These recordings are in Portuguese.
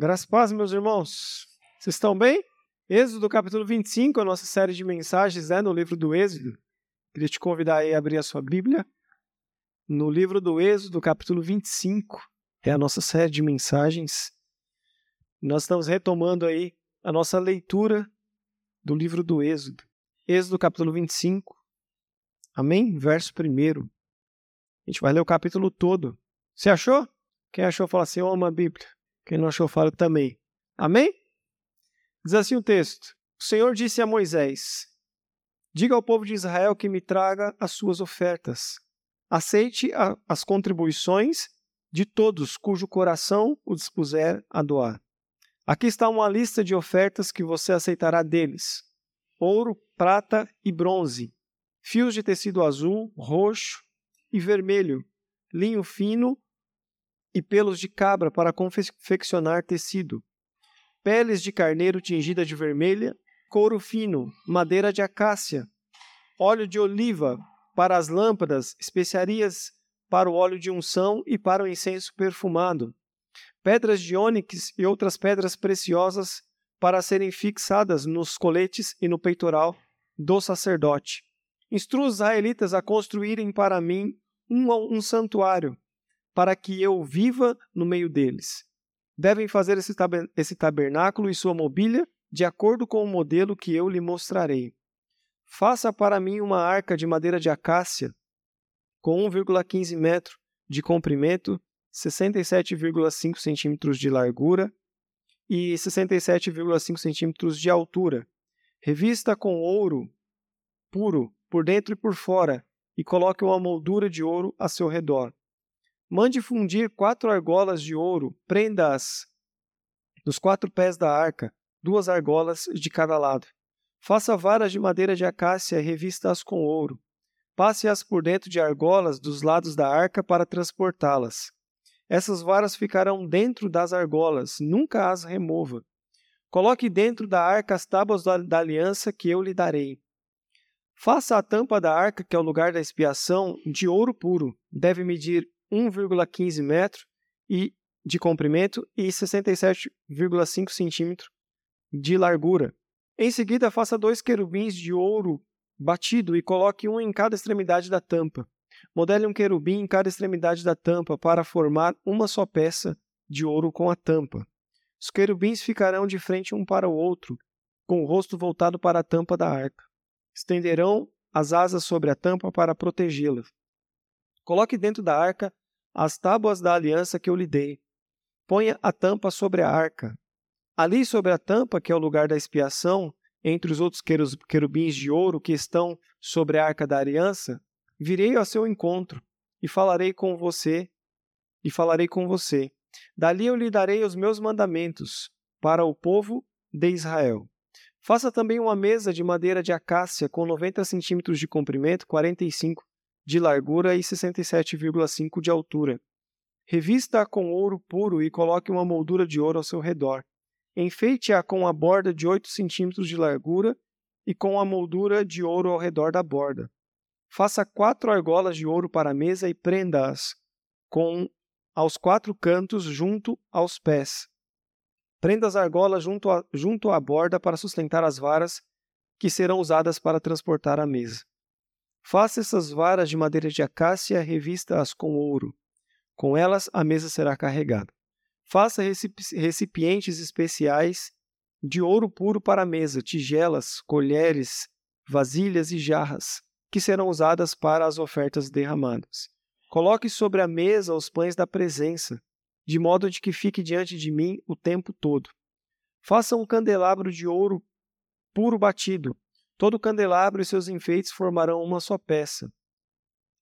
Graças a paz, meus irmãos. Vocês estão bem? Êxodo capítulo 25, a nossa série de mensagens é no livro do Êxodo. Queria te convidar aí a abrir a sua Bíblia. No livro do Êxodo, capítulo 25, é a nossa série de mensagens. Nós estamos retomando aí a nossa leitura do livro do Êxodo. Êxodo capítulo 25. Amém? Verso 1. A gente vai ler o capítulo todo. Você achou? Quem achou, fala assim: Eu amo a Bíblia. Quem não achou, fala também. Amém? Diz assim o texto: O Senhor disse a Moisés: Diga ao povo de Israel que me traga as suas ofertas. Aceite a, as contribuições de todos cujo coração o dispuser a doar. Aqui está uma lista de ofertas que você aceitará deles: ouro, prata e bronze, fios de tecido azul, roxo e vermelho, linho fino e pelos de cabra para confeccionar tecido, peles de carneiro tingida de vermelha, couro fino, madeira de acácia, óleo de oliva para as lâmpadas, especiarias para o óleo de unção e para o incenso perfumado, pedras de ônix e outras pedras preciosas para serem fixadas nos coletes e no peitoral do sacerdote. Instrua os israelitas a construírem para mim um, um santuário para que eu viva no meio deles. Devem fazer esse tabernáculo e sua mobília de acordo com o modelo que eu lhe mostrarei. Faça para mim uma arca de madeira de acácia, com 1,15 metro de comprimento, 67,5 centímetros de largura e 67,5 centímetros de altura, revista com ouro puro por dentro e por fora, e coloque uma moldura de ouro a seu redor. Mande fundir quatro argolas de ouro, prenda-as nos quatro pés da arca, duas argolas de cada lado. Faça varas de madeira de acácia e revista-as com ouro. Passe-as por dentro de argolas dos lados da arca para transportá-las. Essas varas ficarão dentro das argolas, nunca as remova. Coloque dentro da arca as tábuas da aliança que eu lhe darei. Faça a tampa da arca, que é o lugar da expiação, de ouro puro. Deve medir 1,15 metro e de comprimento e 67,5 centímetros de largura. Em seguida, faça dois querubins de ouro batido e coloque um em cada extremidade da tampa. Modele um querubim em cada extremidade da tampa para formar uma só peça de ouro com a tampa. Os querubins ficarão de frente um para o outro, com o rosto voltado para a tampa da arca. Estenderão as asas sobre a tampa para protegê-la. Coloque dentro da arca as tábuas da aliança que eu lhe dei. Ponha a tampa sobre a arca. Ali sobre a tampa, que é o lugar da expiação, entre os outros querubins de ouro que estão sobre a arca da aliança, virei ao seu encontro e falarei com você, e falarei com você. Dali eu lhe darei os meus mandamentos para o povo de Israel. Faça também uma mesa de madeira de acácia com 90 centímetros de comprimento, 45 de largura e 67,5 de altura. Revista-a com ouro puro e coloque uma moldura de ouro ao seu redor. Enfeite-a com a borda de 8 centímetros de largura e com a moldura de ouro ao redor da borda. Faça quatro argolas de ouro para a mesa e prenda-as com aos quatro cantos junto aos pés. Prenda as argolas junto, a, junto à borda para sustentar as varas que serão usadas para transportar a mesa. Faça essas varas de madeira de acácia revista-as com ouro. Com elas a mesa será carregada. Faça recipientes especiais de ouro puro para a mesa, tigelas, colheres, vasilhas e jarras, que serão usadas para as ofertas derramadas. Coloque sobre a mesa os pães da presença, de modo de que fique diante de mim o tempo todo. Faça um candelabro de ouro puro batido, Todo o candelabro e seus enfeites formarão uma só peça.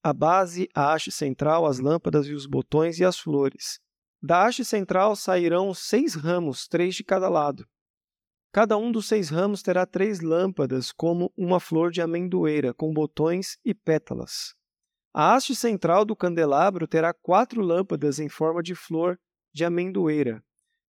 A base, a haste central, as lâmpadas e os botões e as flores. Da haste central sairão seis ramos, três de cada lado. Cada um dos seis ramos terá três lâmpadas, como uma flor de amendoeira, com botões e pétalas. A haste central do candelabro terá quatro lâmpadas em forma de flor de amendoeira,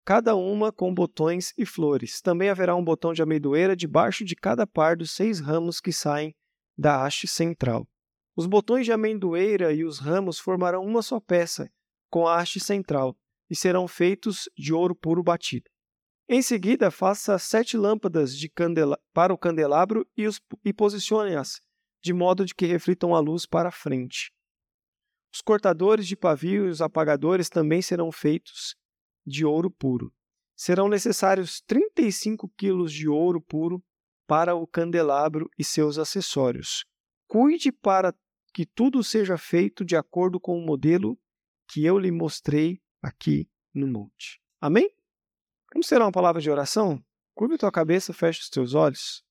cada uma com botões e flores. Também haverá um botão de amendoeira debaixo de cada par dos seis ramos que saem da haste central. Os botões de amendoeira e os ramos formarão uma só peça, com a haste central. e serão feitos de ouro puro batido. Em seguida, faça sete lâmpadas de candela para o candelabro e, os, e posicione-as, de modo de que reflitam a luz para a frente. Os cortadores de pavio e os apagadores também serão feitos de ouro puro. Serão necessários 35 quilos de ouro puro para o candelabro e seus acessórios. Cuide para que tudo seja feito de acordo com o modelo que eu lhe mostrei aqui no monte. Amém? Vamos ter uma palavra de oração? Curva tua cabeça, feche os teus olhos.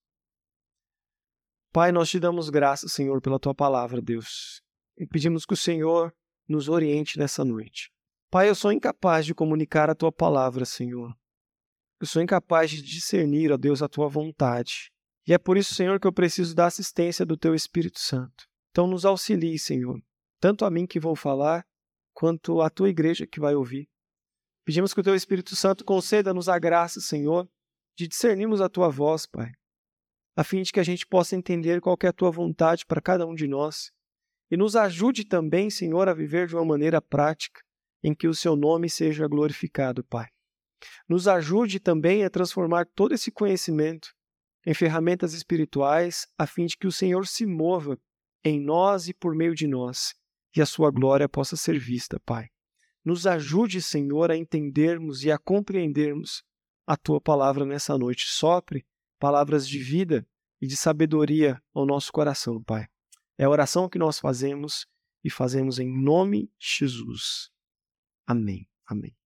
Pai, nós te damos graças, Senhor, pela tua palavra, Deus. E pedimos que o Senhor nos oriente nessa noite. Pai, eu sou incapaz de comunicar a tua palavra, Senhor. Eu sou incapaz de discernir, ó Deus, a tua vontade. E é por isso, Senhor, que eu preciso da assistência do teu Espírito Santo. Então, nos auxilie, Senhor, tanto a mim que vou falar, quanto a tua igreja que vai ouvir. Pedimos que o teu Espírito Santo conceda-nos a graça, Senhor, de discernirmos a tua voz, Pai, a fim de que a gente possa entender qual é a tua vontade para cada um de nós. E nos ajude também, Senhor, a viver de uma maneira prática, em que o seu nome seja glorificado, Pai. Nos ajude também a transformar todo esse conhecimento em ferramentas espirituais, a fim de que o Senhor se mova em nós e por meio de nós, e a sua glória possa ser vista, Pai. Nos ajude, Senhor, a entendermos e a compreendermos a tua palavra nessa noite. Sopre palavras de vida e de sabedoria ao nosso coração, Pai. É a oração que nós fazemos e fazemos em nome de Jesus. Amém. Amém.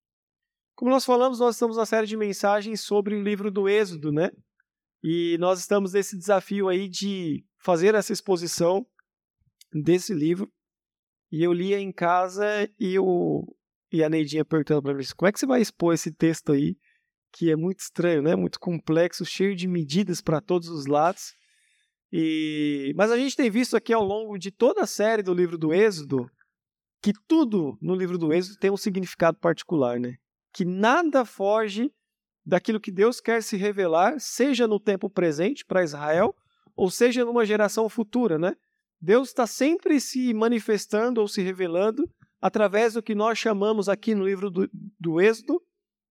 Como nós falamos, nós estamos na série de mensagens sobre o livro do Êxodo, né? E nós estamos nesse desafio aí de fazer essa exposição desse livro. E eu lia em casa e, eu, e a Neidinha perguntando para mim, como é que você vai expor esse texto aí, que é muito estranho, né? muito complexo, cheio de medidas para todos os lados. E Mas a gente tem visto aqui ao longo de toda a série do livro do Êxodo que tudo no livro do Êxodo tem um significado particular, né? Que nada foge daquilo que Deus quer se revelar, seja no tempo presente para Israel, ou seja numa geração futura, né? Deus está sempre se manifestando ou se revelando através do que nós chamamos aqui no livro do, do Êxodo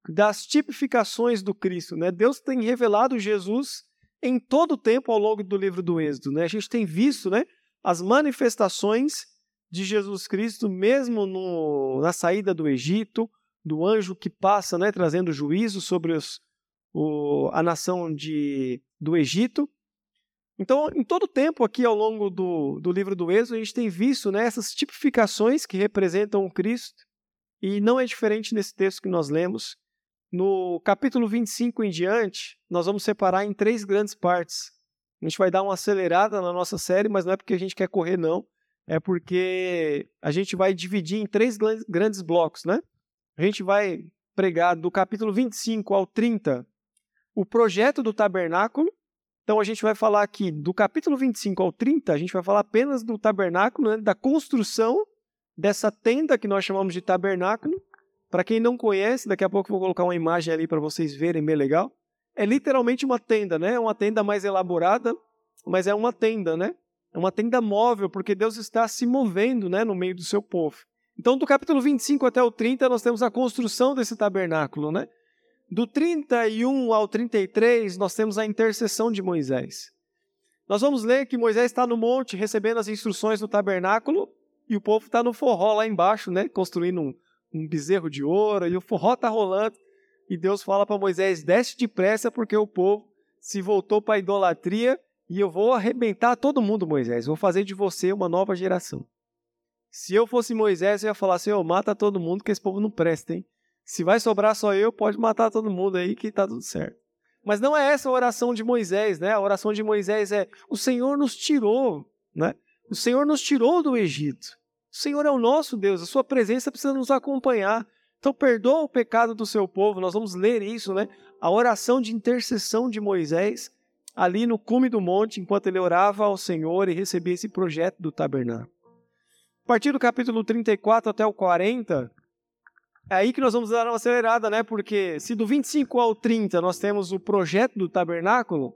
das tipificações do Cristo. Né? Deus tem revelado Jesus em todo o tempo ao longo do livro do Êxodo. Né? A gente tem visto né, as manifestações de Jesus Cristo, mesmo no, na saída do Egito, do anjo que passa né, trazendo juízo sobre os, o, a nação de, do Egito. Então, em todo tempo aqui ao longo do, do livro do Êxodo, a gente tem visto né, essas tipificações que representam o Cristo, e não é diferente nesse texto que nós lemos. No capítulo 25 em diante, nós vamos separar em três grandes partes. A gente vai dar uma acelerada na nossa série, mas não é porque a gente quer correr, não. É porque a gente vai dividir em três grandes blocos, né? A gente vai pregar do capítulo 25 ao 30 o projeto do tabernáculo, então a gente vai falar aqui do capítulo 25 ao 30, a gente vai falar apenas do tabernáculo, né, da construção dessa tenda que nós chamamos de tabernáculo. Para quem não conhece, daqui a pouco vou colocar uma imagem ali para vocês verem bem legal. É literalmente uma tenda, né? É uma tenda mais elaborada, mas é uma tenda, né? É uma tenda móvel, porque Deus está se movendo, né, no meio do seu povo. Então, do capítulo 25 até o 30, nós temos a construção desse tabernáculo, né? Do 31 ao 33, nós temos a intercessão de Moisés. Nós vamos ler que Moisés está no monte recebendo as instruções do tabernáculo e o povo está no forró lá embaixo, né? Construindo um, um bezerro de ouro e o forró está rolando. E Deus fala para Moisés: desce depressa porque o povo se voltou para a idolatria e eu vou arrebentar todo mundo, Moisés. Vou fazer de você uma nova geração. Se eu fosse Moisés, eu ia falar assim: oh, mata todo mundo que esse povo não presta, hein? Se vai sobrar só eu, pode matar todo mundo aí que está tudo certo. Mas não é essa a oração de Moisés, né? A oração de Moisés é: o Senhor nos tirou, né? O Senhor nos tirou do Egito. O Senhor é o nosso Deus, a sua presença precisa nos acompanhar. Então perdoa o pecado do seu povo. Nós vamos ler isso, né? A oração de intercessão de Moisés ali no cume do monte, enquanto ele orava ao Senhor e recebia esse projeto do tabernáculo. A partir do capítulo 34 até o 40, é aí que nós vamos dar uma acelerada, né? Porque se do 25 ao 30 nós temos o projeto do tabernáculo,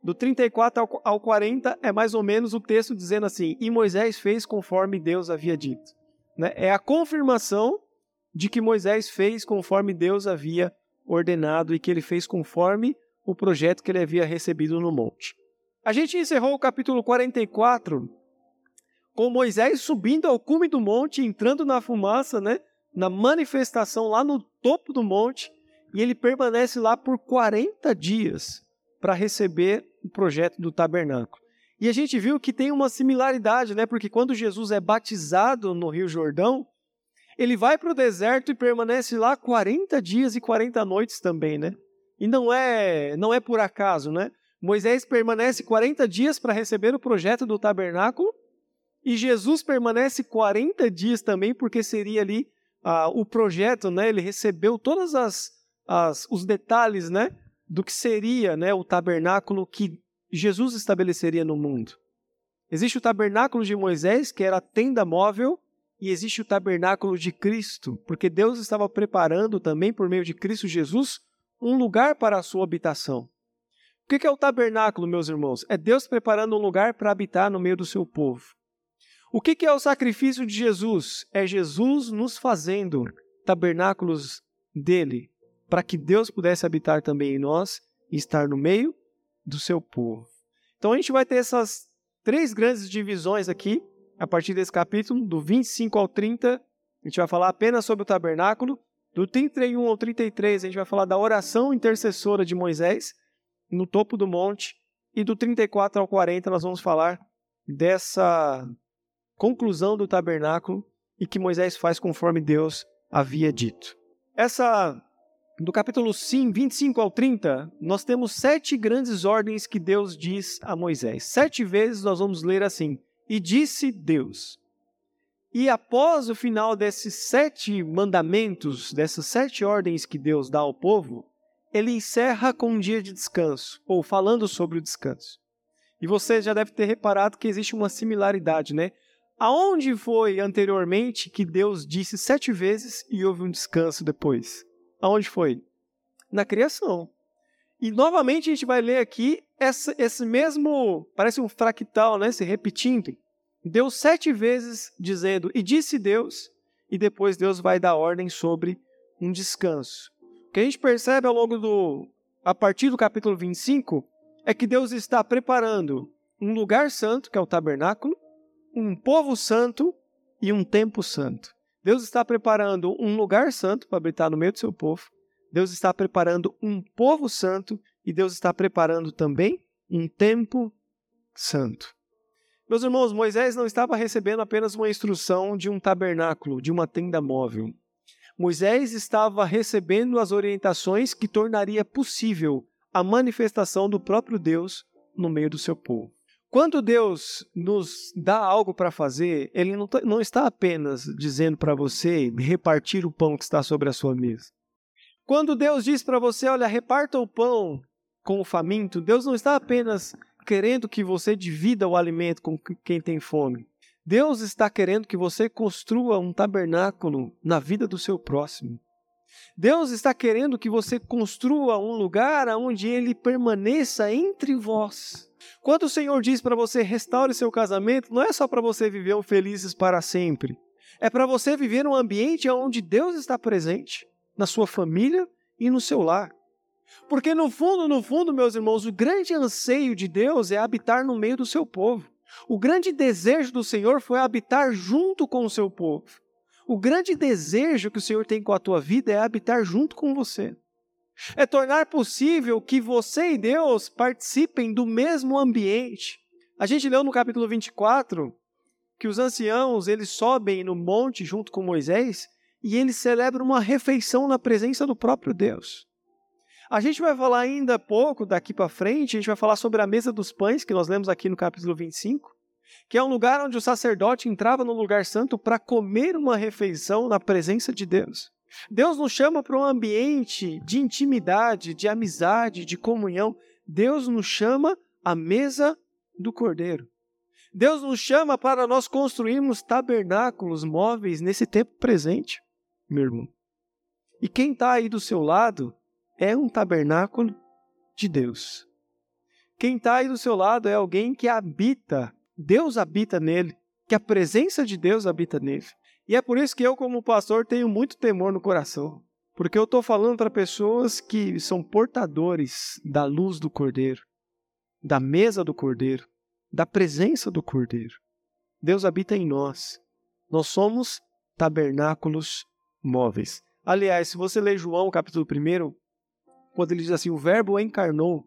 do 34 ao 40 é mais ou menos o texto dizendo assim: E Moisés fez conforme Deus havia dito. Né? É a confirmação de que Moisés fez conforme Deus havia ordenado e que ele fez conforme o projeto que ele havia recebido no monte. A gente encerrou o capítulo 44 com Moisés subindo ao cume do monte, entrando na fumaça, né? Na manifestação lá no topo do monte, e ele permanece lá por 40 dias para receber o projeto do tabernáculo. E a gente viu que tem uma similaridade, né? Porque quando Jesus é batizado no Rio Jordão, ele vai para o deserto e permanece lá 40 dias e 40 noites também, né? E não é, não é por acaso, né? Moisés permanece 40 dias para receber o projeto do tabernáculo e Jesus permanece 40 dias também, porque seria ali ah, o projeto, né? Ele recebeu todas as, as os detalhes, né? Do que seria, né? O tabernáculo que Jesus estabeleceria no mundo. Existe o tabernáculo de Moisés, que era a tenda móvel, e existe o tabernáculo de Cristo, porque Deus estava preparando também, por meio de Cristo Jesus, um lugar para a sua habitação. O que é o tabernáculo, meus irmãos? É Deus preparando um lugar para habitar no meio do seu povo. O que é o sacrifício de Jesus? É Jesus nos fazendo tabernáculos dele, para que Deus pudesse habitar também em nós e estar no meio do seu povo. Então a gente vai ter essas três grandes divisões aqui, a partir desse capítulo, do 25 ao 30, a gente vai falar apenas sobre o tabernáculo. Do 31 ao 33, a gente vai falar da oração intercessora de Moisés no topo do monte. E do 34 ao 40, nós vamos falar dessa conclusão do tabernáculo e que Moisés faz conforme Deus havia dito. Essa do capítulo 5, 25 ao 30, nós temos sete grandes ordens que Deus diz a Moisés. Sete vezes nós vamos ler assim: E disse Deus. E após o final desses sete mandamentos, dessas sete ordens que Deus dá ao povo, ele encerra com um dia de descanso, ou falando sobre o descanso. E você já deve ter reparado que existe uma similaridade, né? Aonde foi anteriormente que Deus disse sete vezes e houve um descanso depois? Aonde foi? Na criação. E novamente a gente vai ler aqui esse mesmo, parece um fractal, né? Se repetindo. Deus sete vezes dizendo, e disse Deus, e depois Deus vai dar ordem sobre um descanso. O que a gente percebe ao longo do. a partir do capítulo 25 é que Deus está preparando um lugar santo, que é o tabernáculo, um povo santo e um tempo santo. Deus está preparando um lugar santo para habitar no meio do seu povo. Deus está preparando um povo santo e Deus está preparando também um tempo santo. Meus irmãos, Moisés não estava recebendo apenas uma instrução de um tabernáculo, de uma tenda móvel. Moisés estava recebendo as orientações que tornaria possível a manifestação do próprio Deus no meio do seu povo. Quando Deus nos dá algo para fazer, Ele não, tá, não, está apenas dizendo para você repartir o pão que está sobre a sua mesa. Quando Deus diz para você, olha, reparta o pão com o faminto, Deus não está apenas querendo que você divida o alimento com quem tem fome. Deus está querendo que você construa um tabernáculo na vida do seu próximo. Deus está querendo que você construa um lugar onde ele permaneça entre vós. Quando o Senhor diz para você restaure seu casamento, não é só para você viver um felizes para sempre. É para você viver um ambiente onde Deus está presente, na sua família e no seu lar. Porque no fundo, no fundo, meus irmãos, o grande anseio de Deus é habitar no meio do seu povo. O grande desejo do Senhor foi habitar junto com o seu povo. O grande desejo que o Senhor tem com a tua vida é habitar junto com você é tornar possível que você e Deus participem do mesmo ambiente. A gente leu no capítulo 24 que os anciãos, eles sobem no monte junto com Moisés e eles celebram uma refeição na presença do próprio Deus. A gente vai falar ainda pouco daqui para frente, a gente vai falar sobre a mesa dos pães, que nós lemos aqui no capítulo 25, que é um lugar onde o sacerdote entrava no lugar santo para comer uma refeição na presença de Deus. Deus nos chama para um ambiente de intimidade, de amizade, de comunhão. Deus nos chama à mesa do Cordeiro. Deus nos chama para nós construirmos tabernáculos móveis nesse tempo presente, meu irmão. E quem está aí do seu lado é um tabernáculo de Deus. Quem está aí do seu lado é alguém que habita, Deus habita nele, que a presença de Deus habita nele. E é por isso que eu, como pastor, tenho muito temor no coração. Porque eu estou falando para pessoas que são portadores da luz do Cordeiro, da mesa do Cordeiro, da presença do Cordeiro. Deus habita em nós. Nós somos tabernáculos móveis. Aliás, se você ler João, capítulo 1, quando ele diz assim: o Verbo encarnou,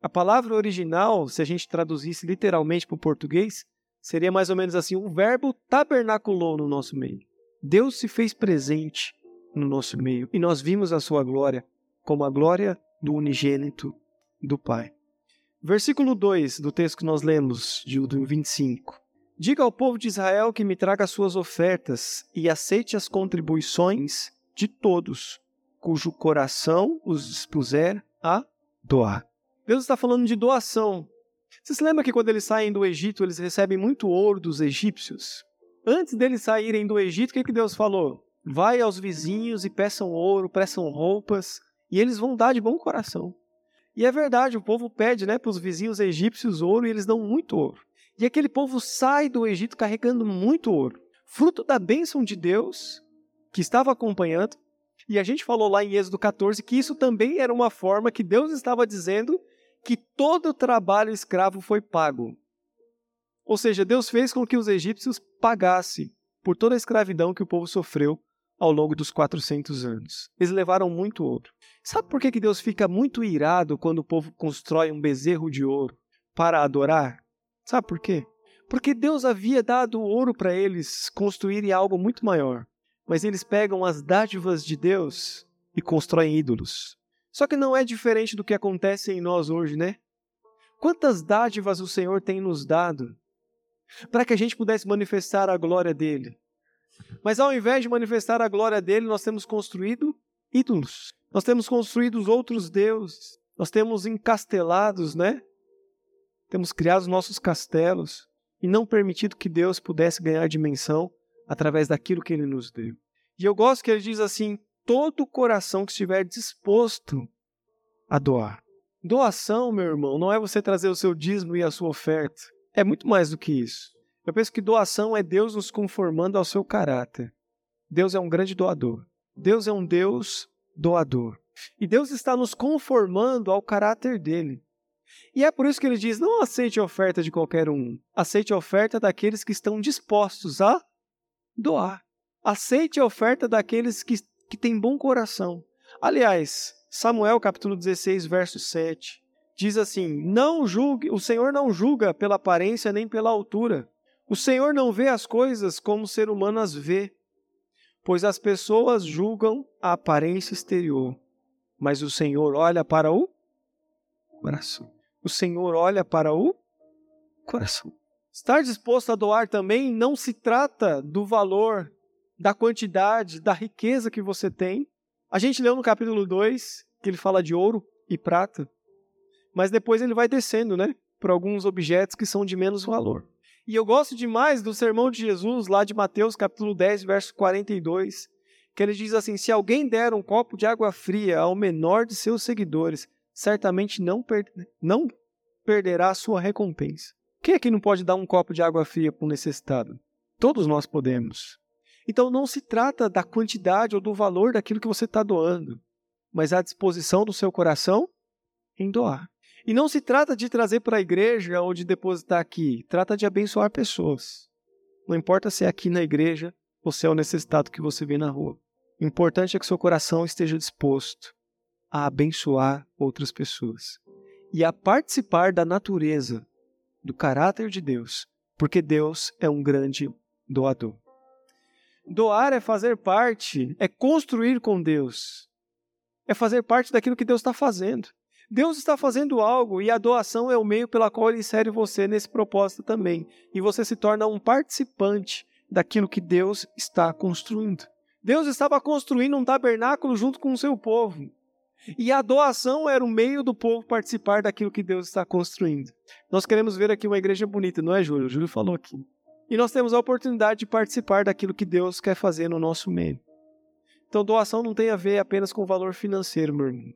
a palavra original, se a gente traduzisse literalmente para o português, seria mais ou menos assim: o Verbo tabernaculou no nosso meio. Deus se fez presente no nosso meio e nós vimos a sua glória como a glória do unigênito do Pai. Versículo 2 do texto que nós lemos, de 25. Diga ao povo de Israel que me traga suas ofertas e aceite as contribuições de todos, cujo coração os dispuser a doar. Deus está falando de doação. Você se lembra que quando eles saem do Egito, eles recebem muito ouro dos egípcios? Antes deles saírem do Egito, o que, que Deus falou? Vai aos vizinhos e peçam ouro, peçam roupas, e eles vão dar de bom coração. E é verdade, o povo pede né, para os vizinhos egípcios ouro e eles dão muito ouro. E aquele povo sai do Egito carregando muito ouro, fruto da bênção de Deus que estava acompanhando. E a gente falou lá em Êxodo 14 que isso também era uma forma que Deus estava dizendo que todo o trabalho escravo foi pago. Ou seja, Deus fez com que os egípcios pagassem por toda a escravidão que o povo sofreu ao longo dos 400 anos. Eles levaram muito ouro. Sabe por que Deus fica muito irado quando o povo constrói um bezerro de ouro para adorar? Sabe por quê? Porque Deus havia dado ouro para eles construírem algo muito maior. Mas eles pegam as dádivas de Deus e constroem ídolos. Só que não é diferente do que acontece em nós hoje, né? Quantas dádivas o Senhor tem nos dado para que a gente pudesse manifestar a glória dele? Mas ao invés de manifestar a glória dele, nós temos construído ídolos. Nós temos construído outros deuses. Nós temos encastelados, né? Temos criado nossos castelos e não permitido que Deus pudesse ganhar dimensão através daquilo que ele nos deu. E eu gosto que ele diz assim: todo o coração que estiver disposto a doar. Doação, meu irmão, não é você trazer o seu dízimo e a sua oferta. É muito mais do que isso. Eu penso que doação é Deus nos conformando ao seu caráter. Deus é um grande doador. Deus é um Deus doador. E Deus está nos conformando ao caráter dele. E é por isso que ele diz: não aceite a oferta de qualquer um. Aceite a oferta daqueles que estão dispostos a doar. Aceite a oferta daqueles que que tem bom coração. Aliás, Samuel capítulo 16, verso 7, diz assim: Não julgue, o Senhor não julga pela aparência nem pela altura. O Senhor não vê as coisas como o ser humano as vê, pois as pessoas julgam a aparência exterior, mas o Senhor olha para o coração. O Senhor olha para o coração. Estar disposto a doar também não se trata do valor da quantidade, da riqueza que você tem. A gente leu no capítulo 2 que ele fala de ouro e prata, mas depois ele vai descendo, né, para alguns objetos que são de menos valor. E eu gosto demais do sermão de Jesus lá de Mateus capítulo 10, verso 42, que ele diz assim: Se alguém der um copo de água fria ao menor de seus seguidores, certamente não, per não perderá a sua recompensa. Quem é que não pode dar um copo de água fria para um necessitado? Todos nós podemos. Então não se trata da quantidade ou do valor daquilo que você está doando, mas a disposição do seu coração em doar. E não se trata de trazer para a igreja ou de depositar aqui, trata de abençoar pessoas. Não importa se é aqui na igreja ou se é o necessitado que você vê na rua. O importante é que seu coração esteja disposto a abençoar outras pessoas e a participar da natureza, do caráter de Deus, porque Deus é um grande doador. Doar é fazer parte, é construir com Deus. É fazer parte daquilo que Deus está fazendo. Deus está fazendo algo e a doação é o meio pela qual Ele insere você nesse propósito também. E você se torna um participante daquilo que Deus está construindo. Deus estava construindo um tabernáculo junto com o seu povo. E a doação era o meio do povo participar daquilo que Deus está construindo. Nós queremos ver aqui uma igreja bonita, não é, Júlio? O Júlio falou aqui. E nós temos a oportunidade de participar daquilo que Deus quer fazer no nosso meio. Então, doação não tem a ver apenas com o valor financeiro, meu irmão,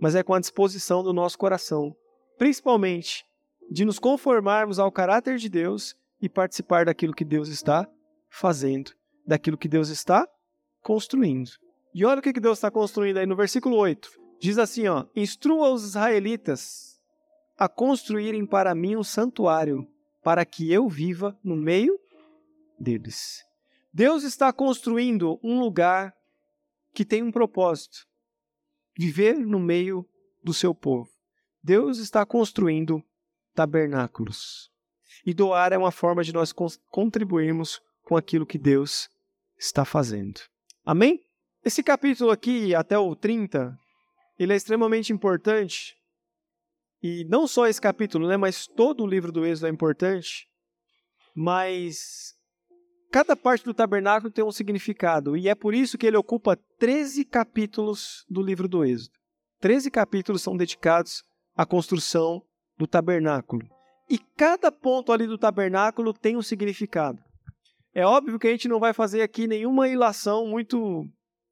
mas é com a disposição do nosso coração, principalmente de nos conformarmos ao caráter de Deus e participar daquilo que Deus está fazendo daquilo que Deus está construindo. E olha o que Deus está construindo aí no versículo 8. Diz assim, ó: Instrua os israelitas a construírem para mim um santuário, para que eu viva no meio deles. Deus está construindo um lugar que tem um propósito: viver no meio do seu povo. Deus está construindo tabernáculos. E doar é uma forma de nós contribuirmos com aquilo que Deus está fazendo. Amém? Esse capítulo aqui, até o 30, ele é extremamente importante. E não só esse capítulo, né, mas todo o livro do Êxodo é importante. Mas cada parte do tabernáculo tem um significado. E é por isso que ele ocupa 13 capítulos do livro do Êxodo. 13 capítulos são dedicados à construção do tabernáculo. E cada ponto ali do tabernáculo tem um significado. É óbvio que a gente não vai fazer aqui nenhuma ilação muito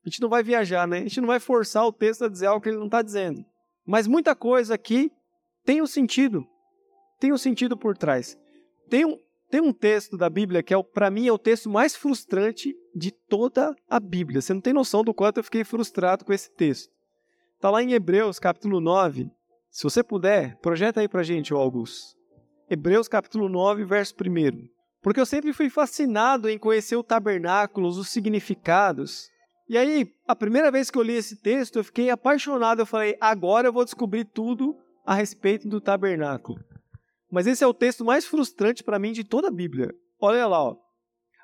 a gente não vai viajar, né? A gente não vai forçar o texto a dizer algo que ele não está dizendo. Mas muita coisa aqui tem um sentido. Tem um sentido por trás. Tem um, tem um texto da Bíblia que, é, para mim, é o texto mais frustrante de toda a Bíblia. Você não tem noção do quanto eu fiquei frustrado com esse texto. Está lá em Hebreus, capítulo 9. Se você puder, projeta aí para gente, Augusto. Hebreus, capítulo 9, verso 1. Porque eu sempre fui fascinado em conhecer o tabernáculo, os significados, e aí, a primeira vez que eu li esse texto, eu fiquei apaixonado. Eu falei, agora eu vou descobrir tudo a respeito do tabernáculo. Mas esse é o texto mais frustrante para mim de toda a Bíblia. Olha lá, ó.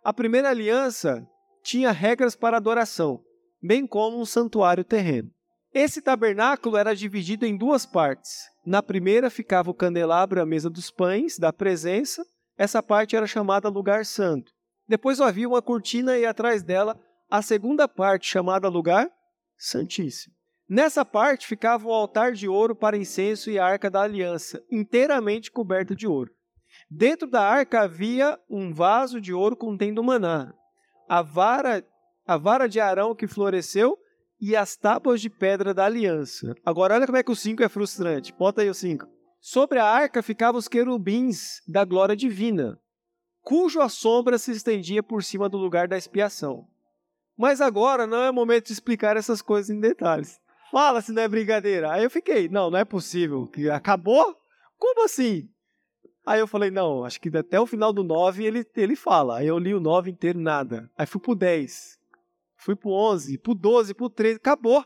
A primeira aliança tinha regras para adoração, bem como um santuário terreno. Esse tabernáculo era dividido em duas partes. Na primeira ficava o candelabro e a mesa dos pães, da presença. Essa parte era chamada lugar santo. Depois havia uma cortina e atrás dela a segunda parte, chamada Lugar Santíssimo. Nessa parte ficava o altar de ouro para incenso e a arca da aliança, inteiramente coberta de ouro. Dentro da arca havia um vaso de ouro contendo maná, a vara, a vara de Arão que floresceu e as tábuas de pedra da aliança. Agora olha como é que o 5 é frustrante. Bota aí o 5. Sobre a arca ficavam os querubins da glória divina, cuja sombra se estendia por cima do lugar da expiação. Mas agora não é momento de explicar essas coisas em detalhes. Fala se não é brincadeira. Aí eu fiquei, não, não é possível. Que acabou? Como assim? Aí eu falei, não, acho que até o final do 9 ele, ele fala. Aí eu li o 9 inteiro, nada. Aí fui pro 10. Fui pro 11, pro 12, pro 13, acabou.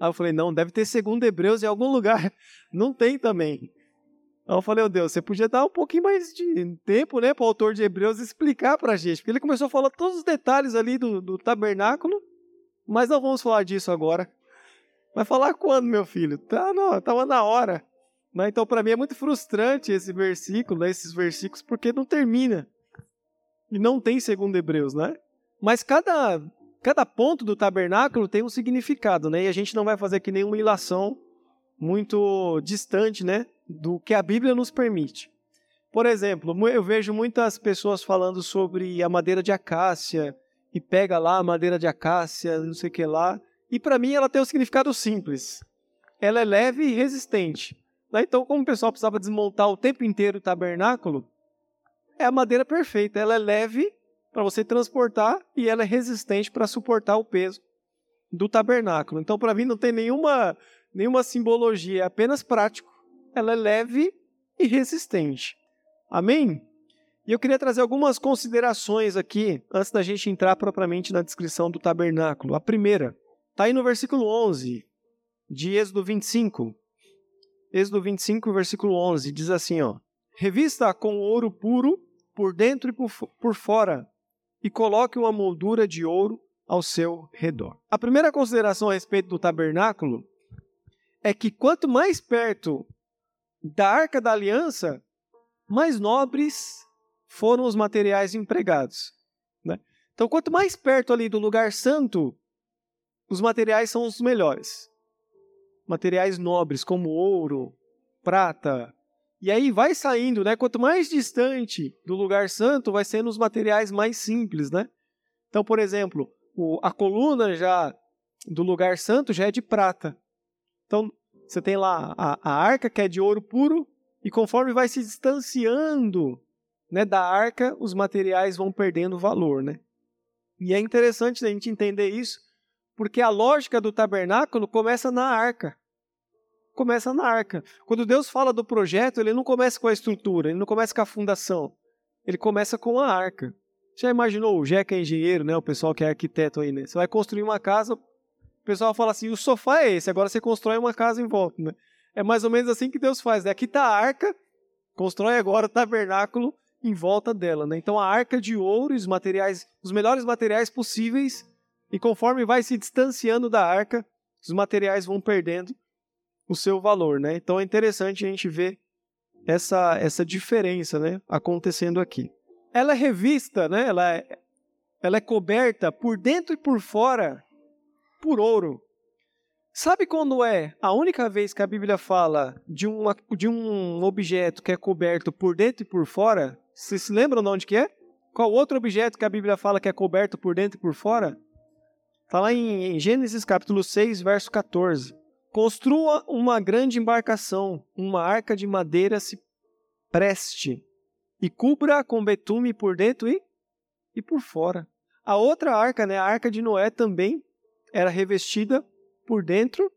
Aí eu falei, não, deve ter segundo Hebreus em algum lugar. Não tem também. Eu falei, oh Deus, você podia dar um pouquinho mais de tempo, né, para o autor de Hebreus explicar para a gente, porque ele começou a falar todos os detalhes ali do, do tabernáculo, mas não vamos falar disso agora. Vai falar quando, meu filho? Tá, não, tava na hora. Né? Então, para mim é muito frustrante esse versículo, né, esses versículos, porque não termina. E não tem segundo Hebreus, né? Mas cada, cada ponto do tabernáculo tem um significado, né? E a gente não vai fazer aqui nenhuma ilação muito distante, né? Do que a Bíblia nos permite. Por exemplo, eu vejo muitas pessoas falando sobre a madeira de acácia e pega lá a madeira de acácia, não sei o que lá, e para mim ela tem um significado simples. Ela é leve e resistente. Né? Então, como o pessoal precisava desmontar o tempo inteiro o tabernáculo, é a madeira perfeita. Ela é leve para você transportar e ela é resistente para suportar o peso do tabernáculo. Então, para mim, não tem nenhuma, nenhuma simbologia, é apenas prático ela é leve e resistente. Amém? E eu queria trazer algumas considerações aqui, antes da gente entrar propriamente na descrição do tabernáculo. A primeira, está aí no versículo 11 de Êxodo 25. Êxodo 25, versículo 11, diz assim, ó. Revista com ouro puro por dentro e por, fora, e coloque uma moldura de ouro ao seu redor. A primeira consideração a respeito do tabernáculo é que quanto mais perto da Arca da Aliança, mais nobres foram os materiais empregados. Né? Então, quanto mais perto ali do lugar santo, os materiais são os melhores. Materiais nobres, como ouro, prata. E aí vai saindo, né? Quanto mais distante do lugar santo, vai sendo os materiais mais simples, né? Então, por exemplo, o, a coluna já do lugar santo já é de prata. Então, você tem lá a, a arca, que é de ouro puro, e conforme vai se distanciando né, da arca, os materiais vão perdendo valor. Né? E é interessante a gente entender isso, porque a lógica do tabernáculo começa na arca. Começa na arca. Quando Deus fala do projeto, ele não começa com a estrutura, ele não começa com a fundação. Ele começa com a arca. Já imaginou o Jeca é engenheiro, né? O pessoal que é arquiteto aí, né? Você vai construir uma casa, o pessoal fala assim: o sofá é esse, agora você constrói uma casa em volta, né? É mais ou menos assim que Deus faz, né? Aqui está a arca, constrói agora o tabernáculo em volta dela, né? Então a arca de ouro, os materiais, os melhores materiais possíveis, e conforme vai se distanciando da arca, os materiais vão perdendo o seu valor, né? Então é interessante a gente ver essa essa diferença, né, acontecendo aqui. Ela é revista, né? Ela é, ela é coberta por dentro e por fora por ouro. Sabe quando é a única vez que a Bíblia fala de, uma, de um objeto que é coberto por dentro e por fora? Vocês se lembram de onde que é? Qual outro objeto que a Bíblia fala que é coberto por dentro e por fora? Está lá em, em Gênesis capítulo 6, verso 14. Construa uma grande embarcação, uma arca de madeira se preste, e cubra com betume por dentro e, e por fora. A outra arca, né, a arca de Noé, também era revestida por dentro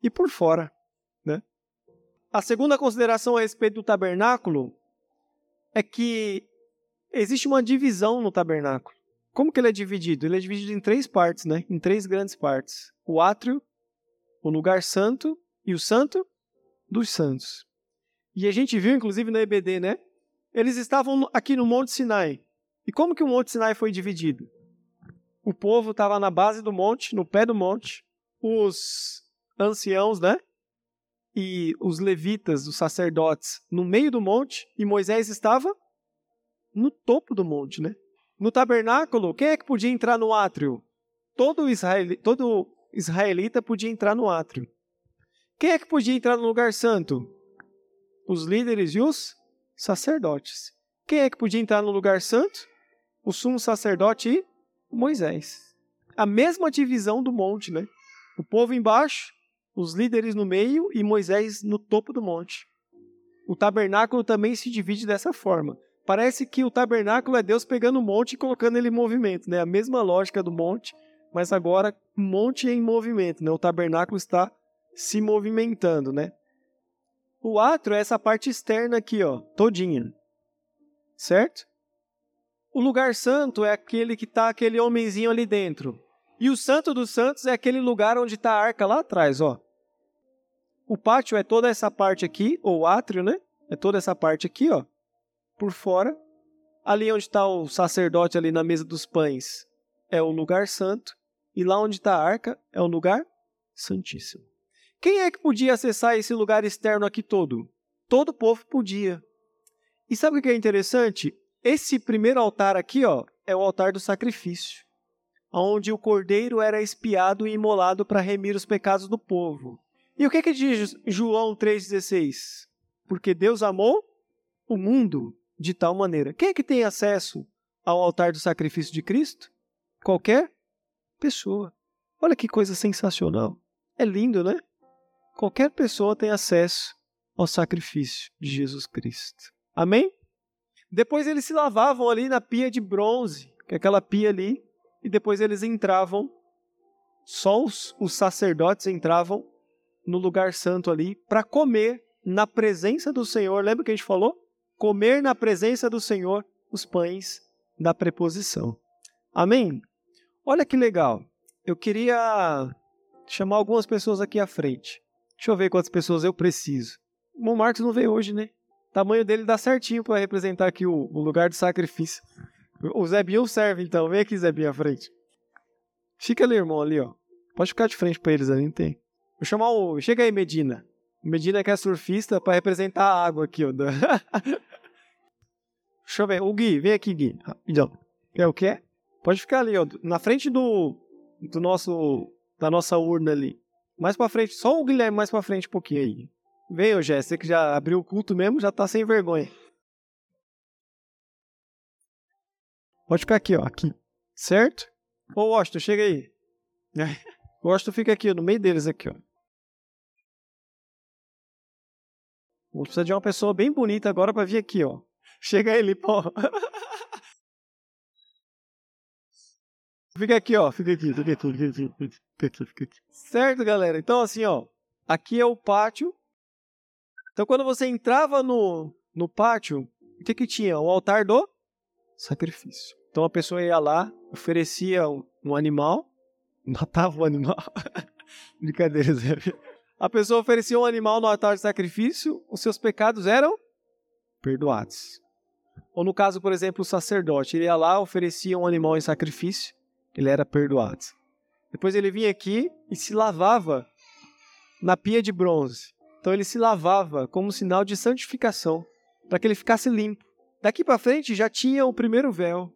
e por fora. Né? A segunda consideração a respeito do tabernáculo é que existe uma divisão no tabernáculo. Como que ele é dividido? Ele é dividido em três partes, né? Em três grandes partes: o átrio, o lugar santo e o santo dos santos. E a gente viu, inclusive, na EBD, né? Eles estavam aqui no Monte Sinai. E como que o Monte Sinai foi dividido? O povo estava na base do monte, no pé do monte. Os anciãos, né? E os levitas, os sacerdotes, no meio do monte. E Moisés estava no topo do monte, né? No tabernáculo, quem é que podia entrar no átrio? Todo, israelita, todo israelita podia entrar no átrio. Quem é que podia entrar no lugar santo? Os líderes e os sacerdotes. Quem é que podia entrar no lugar santo? O sumo sacerdote e Moisés. A mesma divisão do monte, né? O povo embaixo, os líderes no meio e Moisés no topo do monte. O tabernáculo também se divide dessa forma. Parece que o tabernáculo é Deus pegando o monte e colocando ele em movimento, né? A mesma lógica do monte, mas agora monte em movimento, né? O tabernáculo está se movimentando, né? O átrio é essa parte externa aqui, ó, todinha. Certo? O lugar santo é aquele que está aquele homenzinho ali dentro. E o santo dos santos é aquele lugar onde está a arca lá atrás, ó. O pátio é toda essa parte aqui, ou átrio, né? É toda essa parte aqui, ó. Por fora. Ali onde está o sacerdote ali na mesa dos pães é o lugar santo. E lá onde está a arca é o lugar santíssimo. Quem é que podia acessar esse lugar externo aqui todo? Todo o povo podia. E sabe o que é interessante? Esse primeiro altar aqui, ó, é o altar do sacrifício, onde o cordeiro era espiado e imolado para remir os pecados do povo. E o que, que diz João 3,16? Porque Deus amou o mundo de tal maneira. Quem é que tem acesso ao altar do sacrifício de Cristo? Qualquer pessoa. Olha que coisa sensacional. É lindo, né? Qualquer pessoa tem acesso ao sacrifício de Jesus Cristo. Amém? Depois eles se lavavam ali na pia de bronze, que é aquela pia ali, e depois eles entravam, só os, os sacerdotes entravam no lugar santo ali para comer na presença do Senhor. Lembra que a gente falou? Comer na presença do Senhor os pães da preposição. Amém? Olha que legal. Eu queria chamar algumas pessoas aqui à frente. Deixa eu ver quantas pessoas eu preciso. O Marcos não veio hoje, né? Tamanho dele dá certinho para representar aqui o, o, lugar do sacrifício. O Zé Bill serve, então. Vem aqui, Zé à frente. Fica ali, irmão, ali, ó. Pode ficar de frente para eles ali, não tem. Vou chamar o... Chega aí, Medina. Medina que é surfista para representar a água aqui, ó. Deixa eu ver. O Gui, vem aqui, Gui. Rapidão. É o quê? Pode ficar ali, ó. Na frente do... Do nosso... Da nossa urna ali. Mais para frente. Só o Guilherme mais para frente um pouquinho aí. Vem, ô Jé, você que já abriu o culto mesmo, já tá sem vergonha. Pode ficar aqui, ó, aqui. Certo? Ô, Washington, chega aí. O Washington fica aqui, no meio deles aqui, ó. Vou precisar de uma pessoa bem bonita agora para vir aqui, ó. Chega aí, pô. Fica aqui, ó. Fica aqui, fica aqui, fica aqui, fica aqui. Certo, galera? Então, assim, ó. Aqui é o pátio. Então, quando você entrava no, no pátio, o que que tinha? O altar do sacrifício. Então, a pessoa ia lá, oferecia um, animal, matava o animal. Brincadeira, Zé. A pessoa oferecia um animal no altar de sacrifício, os seus pecados eram perdoados. Ou no caso, por exemplo, o sacerdote, ele ia lá, oferecia um animal em sacrifício, ele era perdoado. Depois ele vinha aqui e se lavava na pia de bronze. Então ele se lavava como sinal de santificação, para que ele ficasse limpo. Daqui para frente já tinha o primeiro véu.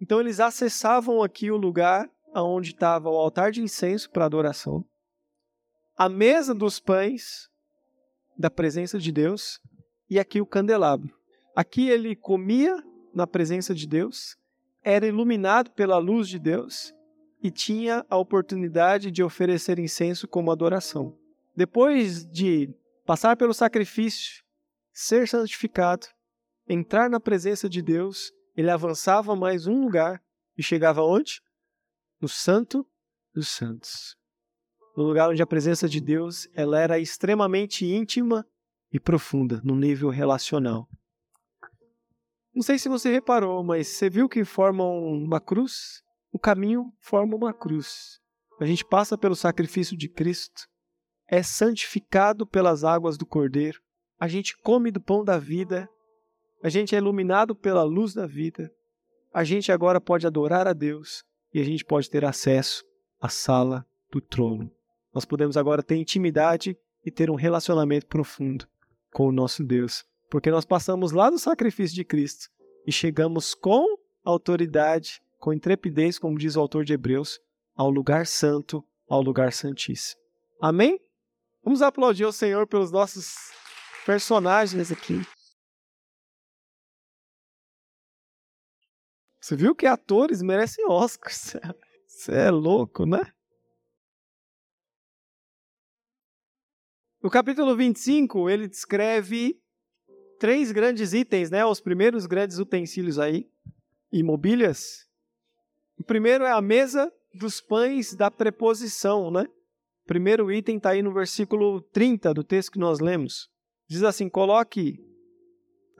Então eles acessavam aqui o lugar onde estava o altar de incenso para adoração, a mesa dos pães da presença de Deus e aqui o candelabro. Aqui ele comia na presença de Deus, era iluminado pela luz de Deus e tinha a oportunidade de oferecer incenso como adoração. Depois de passar pelo sacrifício, ser santificado, entrar na presença de Deus, ele avançava mais um lugar e chegava onde? No Santo dos Santos. No lugar onde a presença de Deus ela era extremamente íntima e profunda, no nível relacional. Não sei se você reparou, mas você viu que formam uma cruz? O caminho forma uma cruz. A gente passa pelo sacrifício de Cristo, é santificado pelas águas do Cordeiro, a gente come do pão da vida, a gente é iluminado pela luz da vida, a gente agora pode adorar a Deus e a gente pode ter acesso à sala do trono. Nós podemos agora ter intimidade e ter um relacionamento profundo com o nosso Deus porque nós passamos lá do sacrifício de Cristo e chegamos com autoridade, com intrepidez, como diz o autor de Hebreus, ao lugar santo, ao lugar santíssimo. Amém? Vamos aplaudir o Senhor pelos nossos personagens aqui. Você viu que atores merecem Oscars? Você é louco, né? O capítulo 25, ele descreve três grandes itens, né? Os primeiros grandes utensílios aí, imobílias. O primeiro é a mesa dos pães da preposição, né? O primeiro item está aí no versículo 30 do texto que nós lemos. Diz assim: coloque,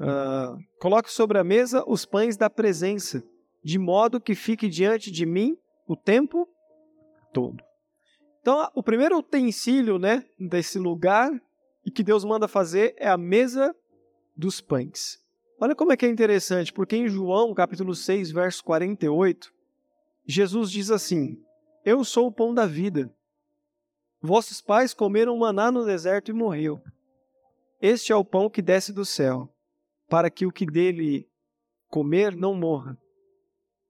uh, coloque sobre a mesa os pães da presença, de modo que fique diante de mim o tempo todo. Então, o primeiro utensílio, né, desse lugar e que Deus manda fazer é a mesa dos pães. Olha como é que é interessante, porque em João, capítulo 6, verso 48, Jesus diz assim: Eu sou o pão da vida. Vossos pais comeram maná no deserto e morreu. Este é o pão que desce do céu, para que o que dele comer não morra.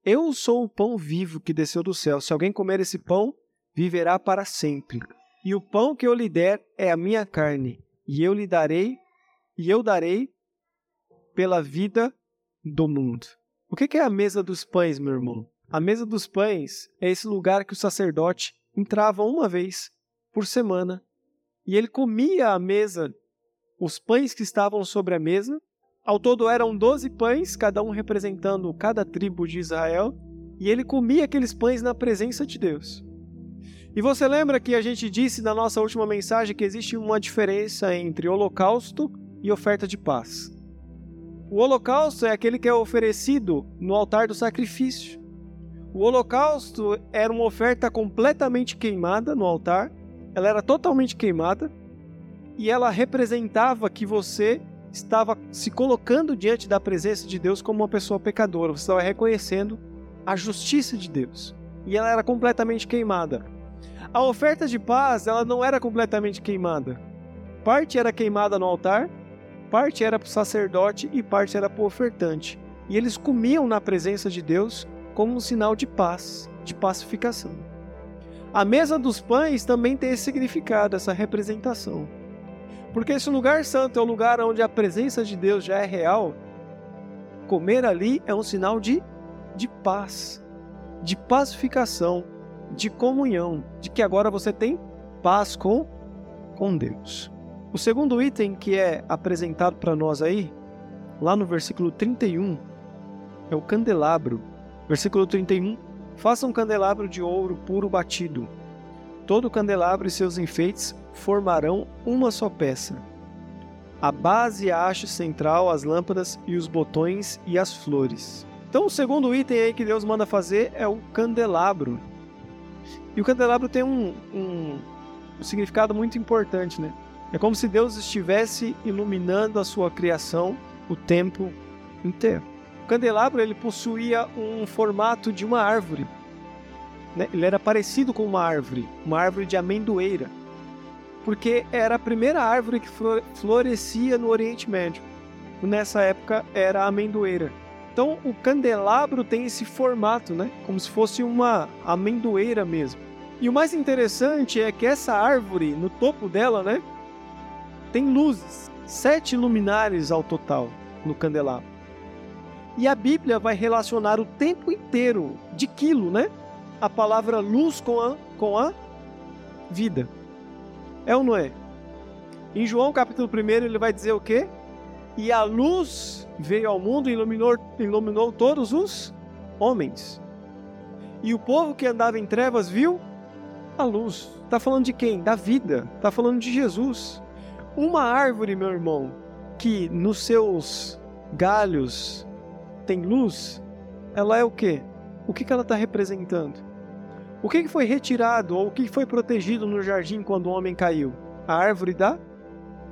Eu sou o pão vivo que desceu do céu. Se alguém comer esse pão, viverá para sempre. E o pão que eu lhe der é a minha carne, e eu lhe darei, e eu darei pela vida do mundo. O que é a mesa dos pães, meu irmão? A mesa dos pães é esse lugar que o sacerdote entrava uma vez por semana e ele comia à mesa os pães que estavam sobre a mesa. Ao todo eram doze pães, cada um representando cada tribo de Israel, e ele comia aqueles pães na presença de Deus. E você lembra que a gente disse na nossa última mensagem que existe uma diferença entre holocausto e oferta de paz. O holocausto é aquele que é oferecido no altar do sacrifício. O holocausto era uma oferta completamente queimada no altar, ela era totalmente queimada e ela representava que você estava se colocando diante da presença de Deus como uma pessoa pecadora, você estava reconhecendo a justiça de Deus e ela era completamente queimada. A oferta de paz, ela não era completamente queimada. Parte era queimada no altar parte era para o sacerdote e parte era para o ofertante. E eles comiam na presença de Deus como um sinal de paz, de pacificação. A mesa dos pães também tem esse significado, essa representação. Porque esse lugar santo é o lugar onde a presença de Deus já é real. Comer ali é um sinal de, de paz, de pacificação, de comunhão, de que agora você tem paz com, com Deus. O segundo item que é apresentado para nós aí, lá no versículo 31, é o candelabro. Versículo 31 Faça um candelabro de ouro puro batido. Todo o candelabro e seus enfeites formarão uma só peça. A base e a haste central, as lâmpadas e os botões e as flores. Então, o segundo item aí que Deus manda fazer é o candelabro. E o candelabro tem um, um, um significado muito importante, né? É como se Deus estivesse iluminando a sua criação o tempo inteiro. Candelabro ele possuía um formato de uma árvore. Né? Ele era parecido com uma árvore, uma árvore de amendoeira, porque era a primeira árvore que florescia no Oriente Médio. Nessa época era a amendoeira. Então o candelabro tem esse formato, né? Como se fosse uma amendoeira mesmo. E o mais interessante é que essa árvore, no topo dela, né, tem luzes, sete luminares ao total no candelabro. E a Bíblia vai relacionar o tempo inteiro, de quilo, né? A palavra luz com a, com a vida. É ou não é? Em João capítulo 1 ele vai dizer o quê? E a luz veio ao mundo e iluminou, iluminou todos os homens. E o povo que andava em trevas viu a luz. Está falando de quem? Da vida. Está falando de Jesus. Uma árvore, meu irmão, que nos seus galhos tem luz, ela é o quê? O que, que ela está representando? O que, que foi retirado ou o que foi protegido no jardim quando o homem caiu? A árvore da,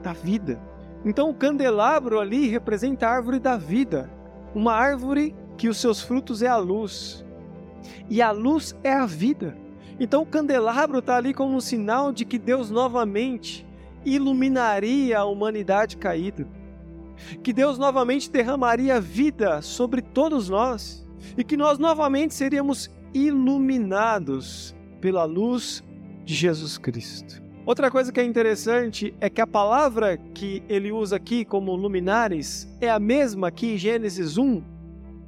da vida. Então o candelabro ali representa a árvore da vida. Uma árvore que os seus frutos é a luz. E a luz é a vida. Então o candelabro está ali como um sinal de que Deus novamente iluminaria a humanidade caída. Que Deus novamente derramaria vida sobre todos nós e que nós novamente seríamos iluminados pela luz de Jesus Cristo. Outra coisa que é interessante é que a palavra que ele usa aqui como luminares é a mesma que em Gênesis 1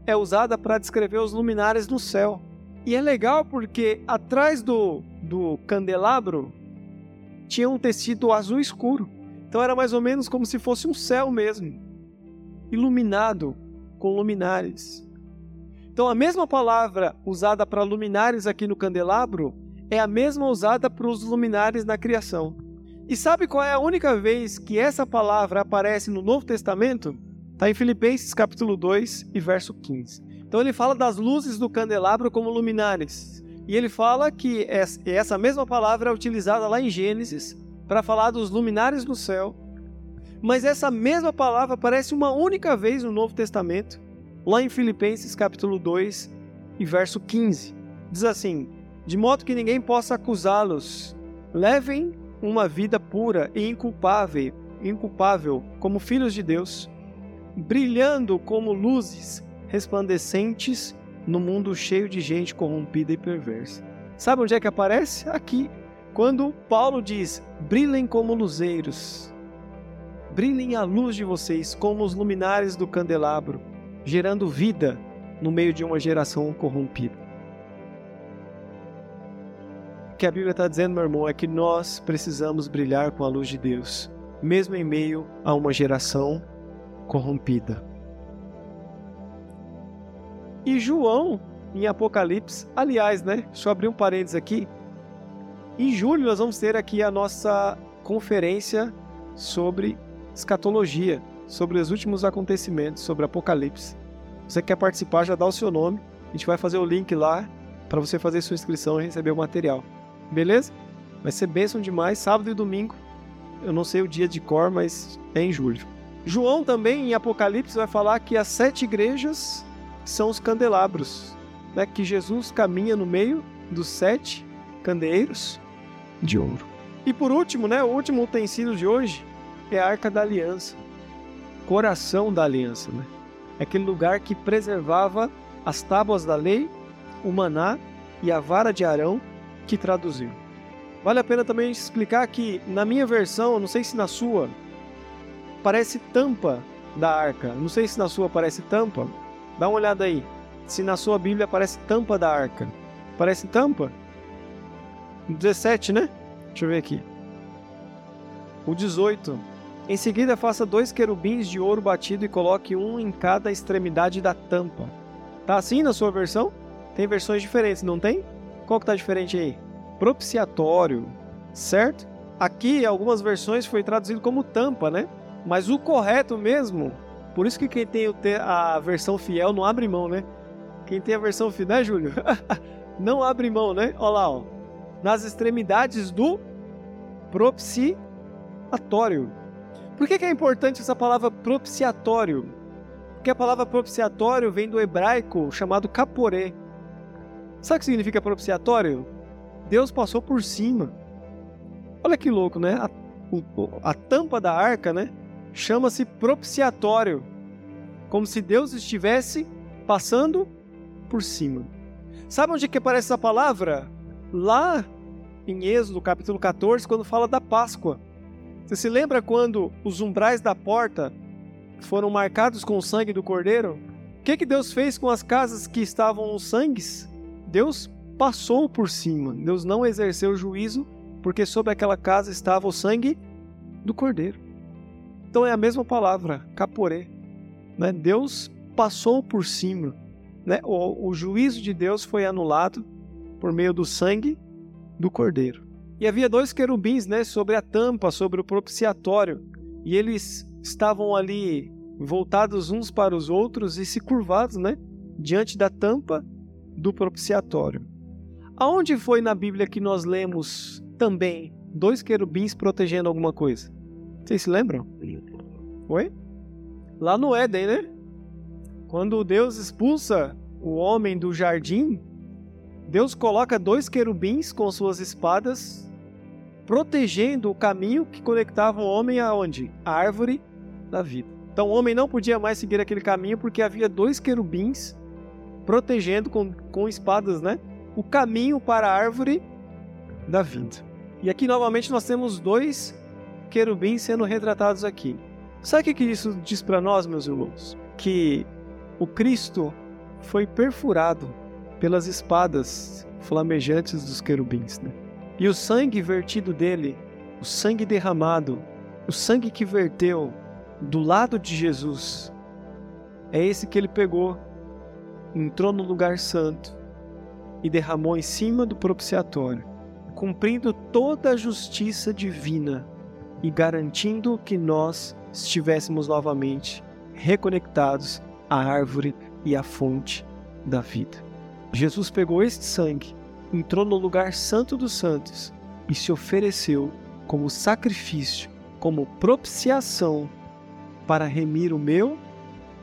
é usada para descrever os luminares no céu. E é legal porque atrás do, do candelabro tinha um tecido azul escuro. Então era mais ou menos como se fosse um céu mesmo, iluminado com luminares. Então a mesma palavra usada para luminares aqui no candelabro é a mesma usada para os luminares na criação. E sabe qual é a única vez que essa palavra aparece no Novo Testamento? Está em Filipenses capítulo 2 e verso 15. Então ele fala das luzes do candelabro como luminares. E ele fala que essa mesma palavra é utilizada lá em Gênesis para falar dos luminares no céu. Mas essa mesma palavra aparece uma única vez no Novo Testamento, lá em Filipenses capítulo 2 e verso 15. Diz assim: De modo que ninguém possa acusá-los, levem uma vida pura e inculpável, inculpável como filhos de Deus, brilhando como luzes resplandecentes no mundo cheio de gente corrompida e perversa. Sabe onde é que aparece? Aqui. Quando Paulo diz: brilhem como luzeiros, brilhem a luz de vocês como os luminares do candelabro, gerando vida no meio de uma geração corrompida. O que a Bíblia está dizendo, meu irmão, é que nós precisamos brilhar com a luz de Deus, mesmo em meio a uma geração corrompida. E João, em Apocalipse, aliás, né? Deixa eu abrir um parênteses aqui. Em julho nós vamos ter aqui a nossa conferência sobre escatologia, sobre os últimos acontecimentos, sobre Apocalipse. Você quer participar, já dá o seu nome. A gente vai fazer o link lá para você fazer sua inscrição e receber o material. Beleza? Vai ser bênção demais, sábado e domingo. Eu não sei o dia de cor, mas é em julho. João também, em Apocalipse, vai falar que as sete igrejas são os candelabros, né, que Jesus caminha no meio dos sete candeeiros de ouro. E por último, né, o último utensílio de hoje é a Arca da Aliança, coração da aliança, né? É aquele lugar que preservava as tábuas da lei, o maná e a vara de Arão que traduziu. Vale a pena também explicar que na minha versão, não sei se na sua, parece tampa da arca. Não sei se na sua parece tampa, Dá uma olhada aí. Se na sua Bíblia aparece tampa da arca. Parece tampa? 17, né? Deixa eu ver aqui. O 18. Em seguida, faça dois querubins de ouro batido e coloque um em cada extremidade da tampa. Tá assim na sua versão? Tem versões diferentes, não tem? Qual que tá diferente aí? Propiciatório, certo? Aqui, algumas versões foi traduzido como tampa, né? Mas o correto mesmo, por isso que quem tem a versão fiel não abre mão, né? Quem tem a versão fiel, né, Júlio? não abre mão, né? Olha lá, ó. Nas extremidades do propiciatório. Por que, que é importante essa palavra propiciatório? Porque a palavra propiciatório vem do hebraico chamado caporé. Sabe o que significa propiciatório? Deus passou por cima. Olha que louco, né? A, o, a tampa da arca, né? Chama-se propiciatório. Como se Deus estivesse passando por cima. Sabe onde que aparece essa palavra? Lá em Êxodo, capítulo 14, quando fala da Páscoa. Você se lembra quando os umbrais da porta foram marcados com o sangue do cordeiro? O que, que Deus fez com as casas que estavam os sangues? Deus passou por cima. Deus não exerceu juízo, porque sobre aquela casa estava o sangue do cordeiro. Então é a mesma palavra, caporé. Né? Deus passou por cima. Né? O, o juízo de Deus foi anulado por meio do sangue do cordeiro. E havia dois querubins né, sobre a tampa, sobre o propiciatório. E eles estavam ali voltados uns para os outros e se curvados, né, diante da tampa do propiciatório. Aonde foi na Bíblia que nós lemos também dois querubins protegendo alguma coisa? Vocês se lembram? Oi? Lá no Éden, né? Quando Deus expulsa o homem do jardim, Deus coloca dois querubins com suas espadas protegendo o caminho que conectava o homem aonde? A árvore da vida. Então o homem não podia mais seguir aquele caminho porque havia dois querubins protegendo com, com espadas, né? O caminho para a árvore da vida. E aqui novamente nós temos dois querubins sendo retratados aqui. Sabe o que isso diz para nós, meus irmãos? Que o Cristo foi perfurado pelas espadas flamejantes dos querubins. Né? E o sangue vertido dele, o sangue derramado, o sangue que verteu do lado de Jesus, é esse que ele pegou, entrou no lugar santo e derramou em cima do propiciatório, cumprindo toda a justiça divina e garantindo que nós estivéssemos novamente reconectados à árvore e à fonte da vida. Jesus pegou este sangue, entrou no lugar santo dos santos e se ofereceu como sacrifício, como propiciação para remir o meu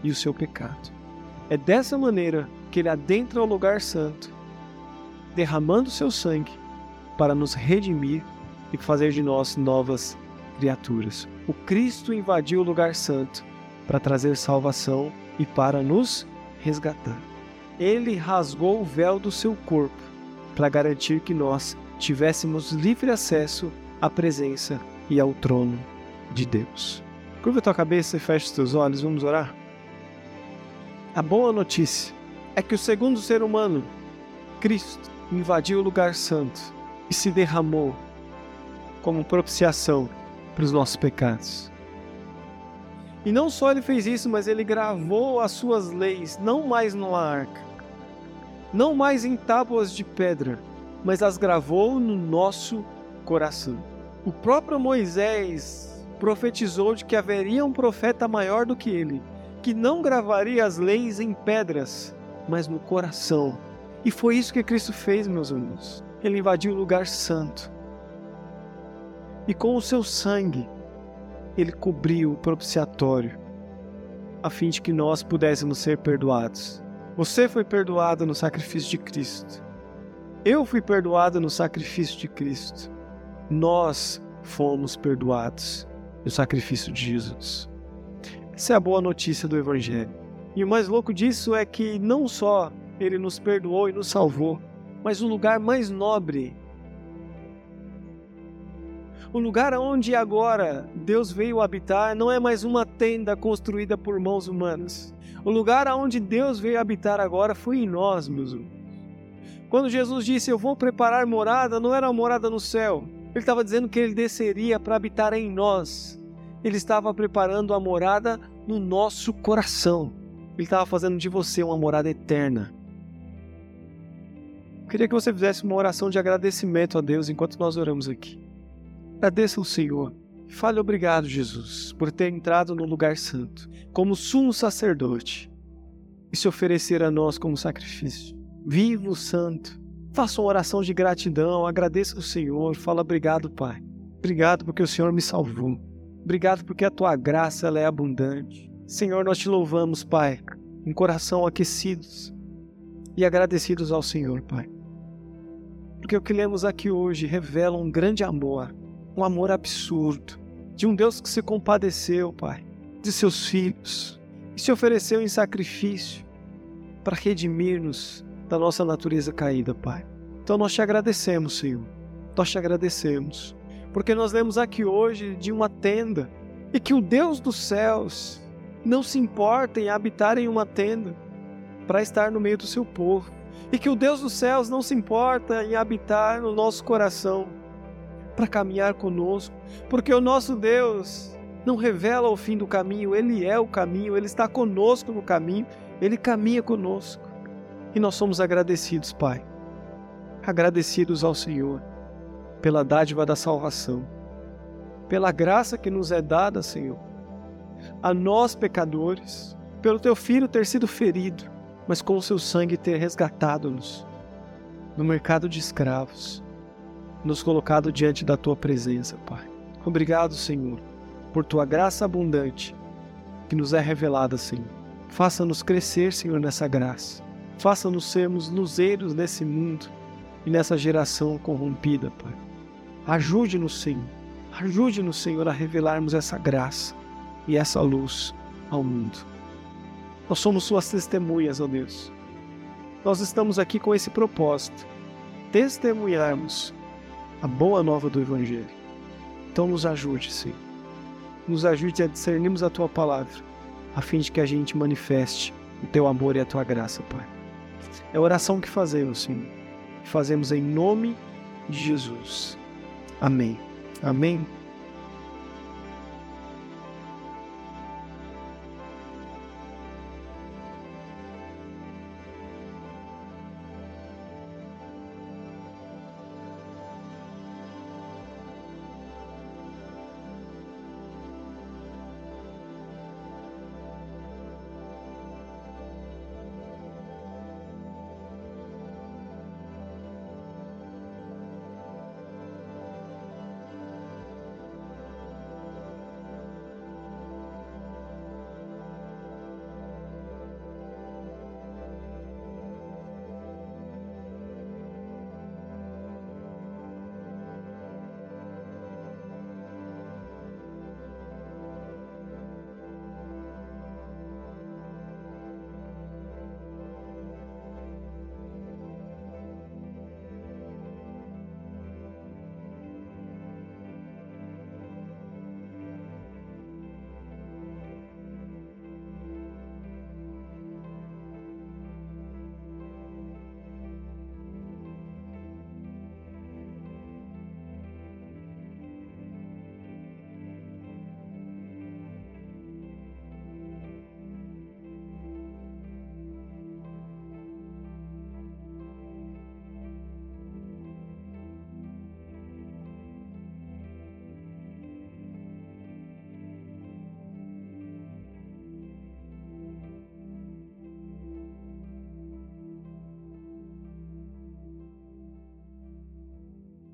e o seu pecado. É dessa maneira que ele adentra o lugar santo, derramando seu sangue para nos redimir e fazer de nós novas criaturas. O Cristo invadiu o lugar santo para trazer salvação e para nos resgatar ele rasgou o véu do seu corpo para garantir que nós tivéssemos livre acesso à presença e ao trono de Deus. Curva tua cabeça e feche os teus olhos, vamos orar? A boa notícia é que o segundo ser humano, Cristo, invadiu o lugar santo e se derramou como propiciação para os nossos pecados. E não só ele fez isso, mas ele gravou as suas leis, não mais numa arca, não mais em tábuas de pedra, mas as gravou no nosso coração. O próprio Moisés profetizou de que haveria um profeta maior do que ele, que não gravaria as leis em pedras, mas no coração. E foi isso que Cristo fez, meus irmãos. Ele invadiu o lugar santo. E com o seu sangue, ele cobriu o propiciatório, a fim de que nós pudéssemos ser perdoados. Você foi perdoado no sacrifício de Cristo. Eu fui perdoado no sacrifício de Cristo. Nós fomos perdoados no sacrifício de Jesus. Essa é a boa notícia do Evangelho. E o mais louco disso é que não só ele nos perdoou e nos salvou, mas o lugar mais nobre o lugar onde agora Deus veio habitar não é mais uma tenda construída por mãos humanas. O lugar onde Deus veio habitar agora foi em nós, meus irmãos. Quando Jesus disse: Eu vou preparar morada, não era uma morada no céu. Ele estava dizendo que ele desceria para habitar em nós. Ele estava preparando a morada no nosso coração. Ele estava fazendo de você uma morada eterna. Eu queria que você fizesse uma oração de agradecimento a Deus enquanto nós oramos aqui. Agradeça ao Senhor. Fale obrigado, Jesus, por ter entrado no lugar santo, como sumo sacerdote, e se oferecer a nós como sacrifício. Vivo, santo. Faça uma oração de gratidão, agradeça ao Senhor, fala obrigado, Pai. Obrigado porque o Senhor me salvou. Obrigado porque a tua graça ela é abundante. Senhor, nós te louvamos, Pai, em coração aquecidos e agradecidos ao Senhor, Pai. Porque o que lemos aqui hoje revela um grande amor, um amor absurdo, de um Deus que se compadeceu, Pai, de seus filhos e se ofereceu em sacrifício para redimir-nos da nossa natureza caída, Pai. Então nós te agradecemos, Senhor. Nós te agradecemos, porque nós lemos aqui hoje de uma tenda e que o Deus dos céus não se importa em habitar em uma tenda para estar no meio do seu povo. E que o Deus dos céus não se importa em habitar no nosso coração para caminhar conosco, porque o nosso Deus não revela o fim do caminho, ele é o caminho, ele está conosco no caminho, ele caminha conosco. E nós somos agradecidos, Pai. Agradecidos ao Senhor pela dádiva da salvação, pela graça que nos é dada, Senhor a nós pecadores, pelo teu filho ter sido ferido, mas com o seu sangue ter resgatado-nos no mercado de escravos, nos colocado diante da tua presença, Pai. Obrigado, Senhor, por tua graça abundante que nos é revelada, Senhor. Faça-nos crescer, Senhor, nessa graça. Faça-nos sermos luzeiros nesse mundo e nessa geração corrompida, Pai. Ajude-nos, Senhor. Ajude-nos, Senhor, a revelarmos essa graça e essa luz ao mundo. Nós somos Suas testemunhas, ó Deus. Nós estamos aqui com esse propósito: testemunharmos a boa nova do Evangelho. Então, nos ajude, Senhor. Nos ajude a discernirmos a Tua palavra, a fim de que a gente manifeste o Teu amor e a Tua graça, Pai. É a oração que fazemos, Senhor. Fazemos em nome de Jesus. Amém. Amém.